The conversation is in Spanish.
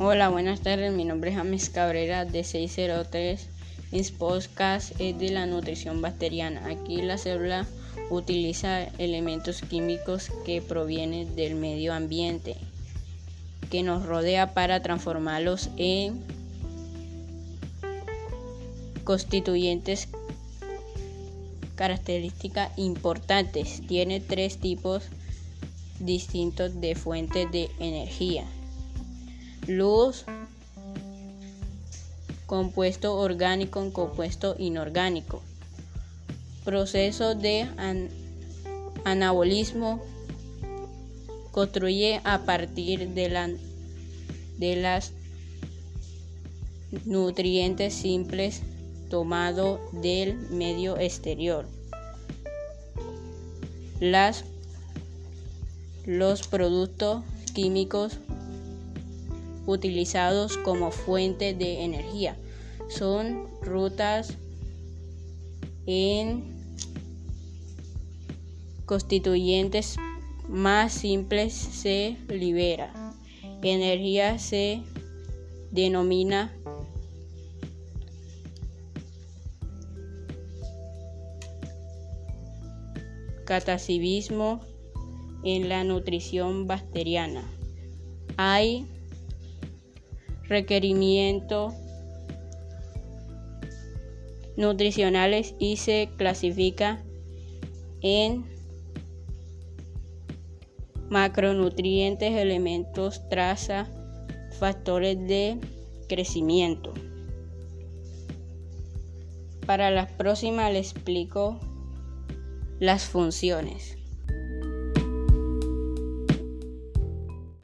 Hola, buenas tardes. Mi nombre es James Cabrera de 603. Mis podcast es de la nutrición bacteriana. Aquí la célula utiliza elementos químicos que provienen del medio ambiente que nos rodea para transformarlos en constituyentes características importantes. Tiene tres tipos distintos de fuentes de energía. Luz, compuesto orgánico, compuesto inorgánico. Proceso de anabolismo construye a partir de, la, de las nutrientes simples tomado del medio exterior. Las, los productos químicos utilizados como fuente de energía son rutas en constituyentes más simples se libera. Energía se denomina catacibismo en la nutrición bacteriana. Hay requerimientos nutricionales y se clasifica en macronutrientes, elementos, traza, factores de crecimiento. Para la próxima les explico las funciones.